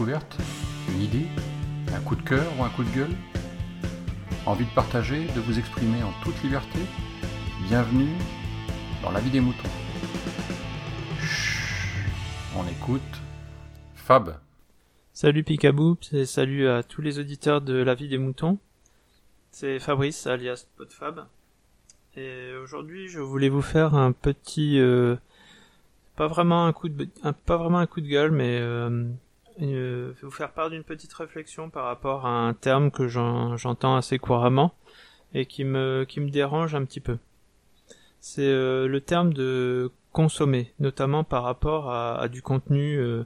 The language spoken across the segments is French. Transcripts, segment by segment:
Une idée Un coup de cœur ou un coup de gueule Envie de partager, de vous exprimer en toute liberté Bienvenue dans la vie des moutons. Chut, on écoute Fab. Salut Picaboo, et salut à tous les auditeurs de La vie des moutons. C'est Fabrice alias Podfab. Et aujourd'hui, je voulais vous faire un petit euh, pas vraiment un coup de pas vraiment un coup de gueule, mais euh, euh, vous faire part d'une petite réflexion par rapport à un terme que j'entends assez couramment et qui me qui me dérange un petit peu. C'est euh, le terme de consommer, notamment par rapport à, à du contenu euh,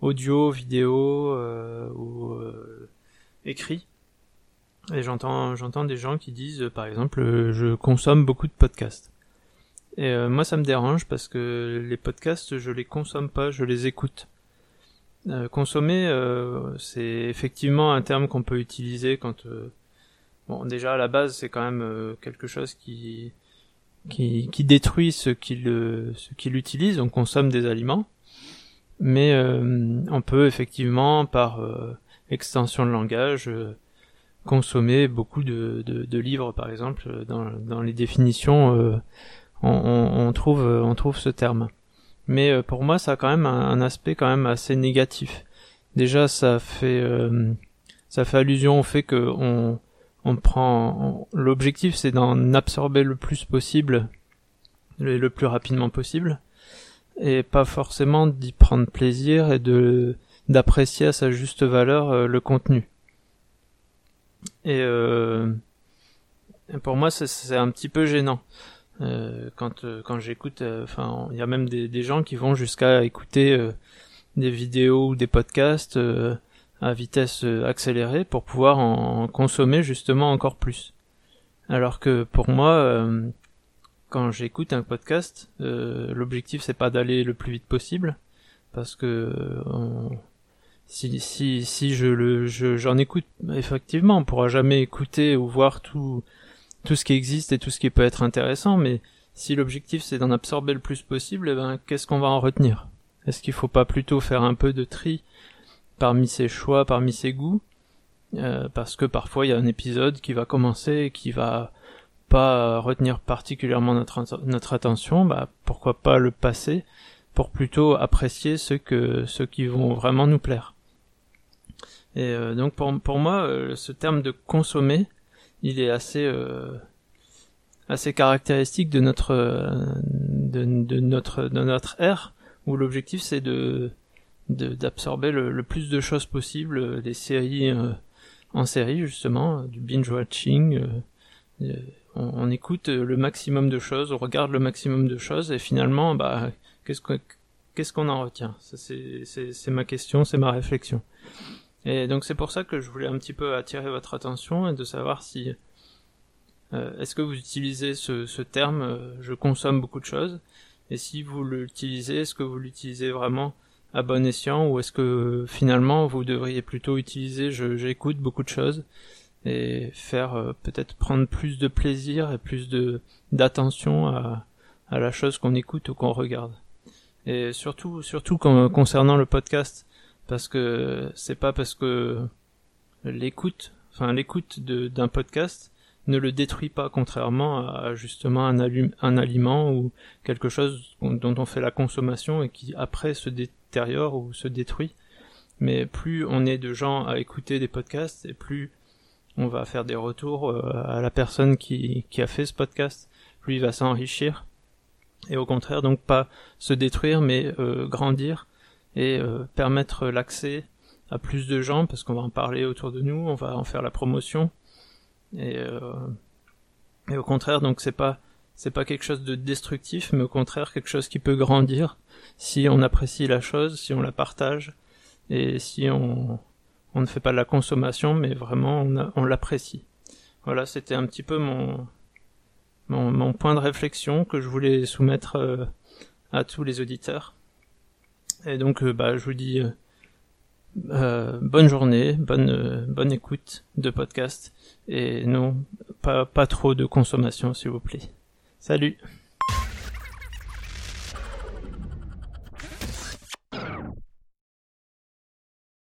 audio, vidéo euh, ou écrit. Et j'entends j'entends des gens qui disent par exemple je consomme beaucoup de podcasts. Et euh, moi, ça me dérange parce que les podcasts, je les consomme pas, je les écoute. Euh, consommer, euh, c'est effectivement un terme qu'on peut utiliser quand, bon, déjà à la base, c'est quand même quelque chose qui qui, détruit ce qui le ce qui. On consomme des aliments, mais on peut effectivement par extension de langage consommer beaucoup de, de, de, livres, par exemple, dans, dans les définitions on, trouve on trouve ce terme. Mais euh, pour moi, ça a quand même un, aspect quand même assez négatif. Déjà, ça fait euh, ça fait allusion au fait que on on prend l'objectif, c'est d'en absorber le plus possible, le, le plus rapidement possible, et pas forcément d'y prendre plaisir et de d'apprécier à sa juste valeur euh, le contenu. Et pour moi, c'est un petit peu gênant. Euh, quand euh, quand j'écoute, euh, enfin, il y a même des, gens qui vont jusqu'à écouter des vidéos ou des podcasts à vitesse accélérée pour pouvoir en, consommer justement encore plus. Alors que pour moi, quand j'écoute un podcast, l'objectif c'est pas d'aller le plus vite possible, parce que si si si je le j'en écoute effectivement, on pourra jamais écouter ou voir tout tout ce qui existe et tout ce qui peut être intéressant, mais si l'objectif c'est d'en absorber le plus possible, eh ben, qu'est-ce qu'on va en retenir? Est-ce qu'il faut pas plutôt faire un peu de tri parmi ses choix, parmi ses goûts? Euh, Parce que parfois il y a un épisode qui va commencer et qui va pas retenir particulièrement notre, notre attention, bah pourquoi pas le passer pour plutôt apprécier ceux que ceux qui vont vraiment nous plaire. Et euh, donc pour, pour moi, euh, ce terme de consommer, il est assez euh, assez caractéristique de notre euh, de, notre de notre ère où l'objectif c'est de d'absorber le, plus de choses possible des séries euh, en série justement du binge watching on, écoute le maximum de choses on regarde le maximum de choses et finalement bah qu'est-ce que qu'est-ce qu'on en retient? C'est ma question c'est ma réflexion et donc c'est pour ça que je voulais un petit peu attirer votre attention et de savoir si euh, est-ce que vous utilisez ce, terme euh, je consomme beaucoup de choses et si vous l'utilisez est-ce que vous l'utilisez vraiment à bon escient ou est-ce que finalement vous devriez plutôt utiliser j'écoute beaucoup de choses et faire euh, peut-être prendre plus de plaisir et plus de d'attention à, à la chose qu'on écoute ou qu'on regarde? Et surtout surtout concernant le podcast parce que c'est pas parce que l'écoute, enfin l'écoute d'un podcast ne le détruit pas, contrairement à justement un, un aliment ou quelque chose dont on fait la consommation et qui après se détériore ou se détruit. Mais plus on est de gens à écouter des podcasts et plus on va faire des retours euh, à la personne qui, qui a fait ce podcast, plus il va s'enrichir et au contraire donc pas se détruire mais euh, grandir et euh, permettre l'accès à plus de gens parce qu'on va en parler autour de nous, on va en faire la promotion et, euh, et au contraire donc c'est pas c'est pas quelque chose de destructif mais au contraire quelque chose qui peut grandir si on apprécie la chose, si on la partage et si on on ne fait pas de la consommation mais vraiment on, l'apprécie. Voilà, c'était un petit peu mon, mon, mon point de réflexion que je voulais soumettre euh, à tous les auditeurs. Et donc, euh, bah, je vous dis euh, euh, bonne journée, bonne bonne écoute de podcast et non pas pas trop de consommation s'il vous plaît. Salut.